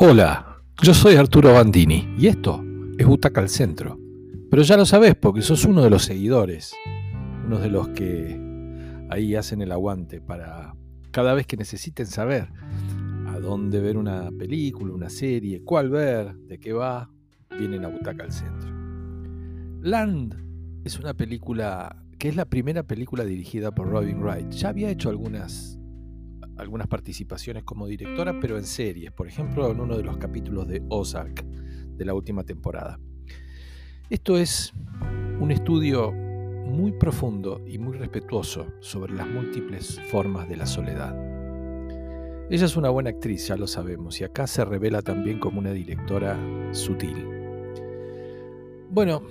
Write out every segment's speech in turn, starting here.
Hola, yo soy Arturo Bandini y esto es Butaca al Centro. Pero ya lo sabes porque sos uno de los seguidores, uno de los que ahí hacen el aguante para cada vez que necesiten saber a dónde ver una película, una serie, cuál ver, de qué va, vienen a Butaca al Centro. Land es una película que es la primera película dirigida por Robin Wright. Ya había hecho algunas algunas participaciones como directora, pero en series, por ejemplo, en uno de los capítulos de Ozark de la última temporada. Esto es un estudio muy profundo y muy respetuoso sobre las múltiples formas de la soledad. Ella es una buena actriz, ya lo sabemos, y acá se revela también como una directora sutil. Bueno,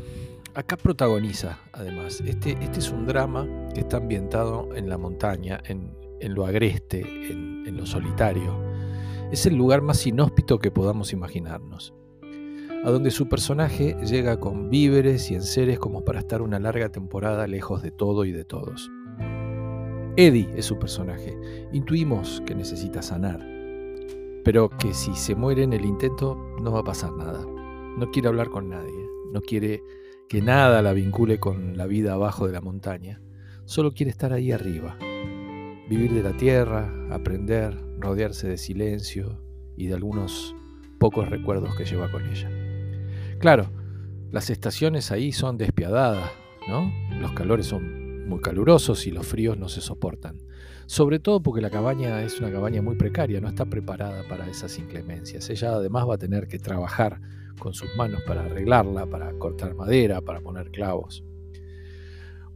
acá protagoniza, además, este, este es un drama que está ambientado en la montaña, en, en lo agreste, en, lo solitario. Es el lugar más inhóspito que podamos imaginarnos, a donde su personaje llega con víveres y enseres como para estar una larga temporada lejos de todo y de todos. Eddie es su personaje. Intuimos que necesita sanar, pero que si se muere en el intento no va a pasar nada. No quiere hablar con nadie, no quiere que nada la vincule con la vida abajo de la montaña, solo quiere estar ahí arriba, vivir de la tierra, aprender, rodearse de silencio y de algunos pocos recuerdos que lleva con ella. Claro, las estaciones ahí son despiadadas, ¿no? Los calores son muy calurosos y los fríos no se soportan. Sobre todo porque la cabaña es una cabaña muy precaria, no está preparada para esas inclemencias. Ella además va a tener que trabajar con sus manos para arreglarla, para cortar madera, para poner clavos.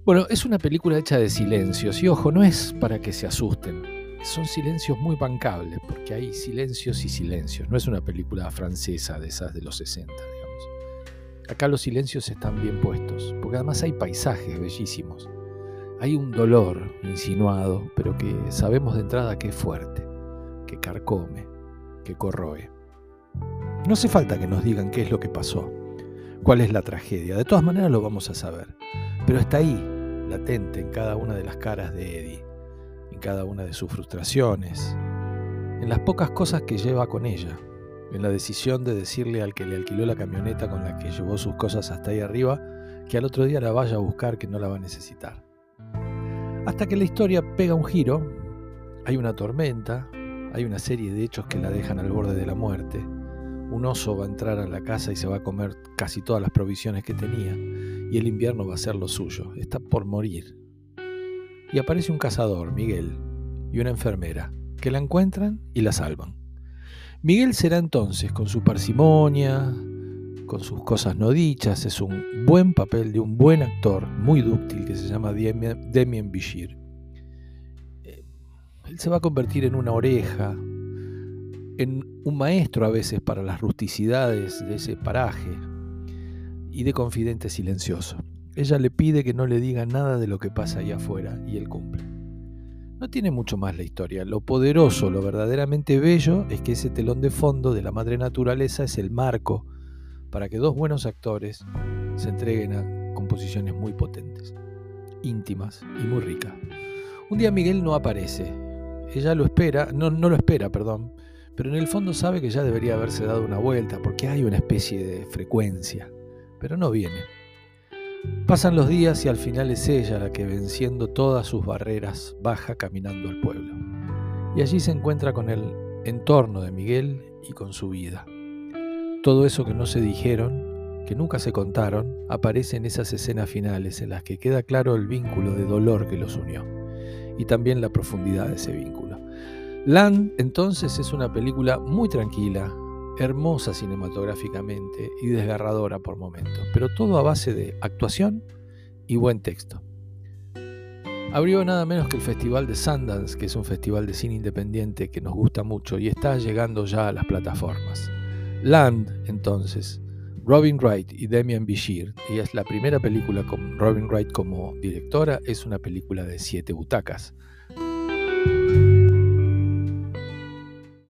Bueno, es una película hecha de silencios y ojo, no es para que se asusten. Son silencios muy bancables porque hay silencios y silencios. No es una película francesa de esas de los 60, digamos. Acá los silencios están bien puestos, porque además hay paisajes bellísimos. Hay un dolor insinuado, pero que sabemos de entrada que es fuerte, que carcome, que corroe. No hace falta que nos digan qué es lo que pasó, cuál es la tragedia. De todas maneras lo vamos a saber. Pero está ahí, latente en cada una de las caras de Eddie, en cada una de sus frustraciones, en las pocas cosas que lleva con ella, en la decisión de decirle al que le alquiló la camioneta con la que llevó sus cosas hasta ahí arriba, que al otro día la vaya a buscar, que no la va a necesitar. Hasta que la historia pega un giro, hay una tormenta, hay una serie de hechos que la dejan al borde de la muerte, un oso va a entrar a la casa y se va a comer casi todas las provisiones que tenía, y el invierno va a ser lo suyo, está por morir. Y aparece un cazador, Miguel, y una enfermera, que la encuentran y la salvan. Miguel será entonces, con su parsimonia, con sus cosas no dichas, es un buen papel de un buen actor muy dúctil que se llama Demian Bishir. Eh, él se va a convertir en una oreja, en un maestro a veces para las rusticidades de ese paraje, y de confidente silencioso. Ella le pide que no le diga nada de lo que pasa allá afuera y él cumple. No tiene mucho más la historia. Lo poderoso, lo verdaderamente bello es que ese telón de fondo de la madre naturaleza es el marco para que dos buenos actores se entreguen a composiciones muy potentes, íntimas y muy ricas. Un día Miguel no aparece. Ella lo espera, no, no lo espera, perdón, pero en el fondo sabe que ya debería haberse dado una vuelta porque hay una especie de frecuencia pero no viene. Pasan los días y al final es ella la que venciendo todas sus barreras baja caminando al pueblo. Y allí se encuentra con el entorno de Miguel y con su vida. Todo eso que no se dijeron, que nunca se contaron, aparece en esas escenas finales en las que queda claro el vínculo de dolor que los unió y también la profundidad de ese vínculo. Land entonces es una película muy tranquila, hermosa cinematográficamente y desgarradora por momentos, pero todo a base de actuación y buen texto. Abrió nada menos que el Festival de Sundance, que es un festival de cine independiente que nos gusta mucho y está llegando ya a las plataformas. Land, entonces, Robin Wright y Demian Bishir, y es la primera película con Robin Wright como directora, es una película de siete butacas.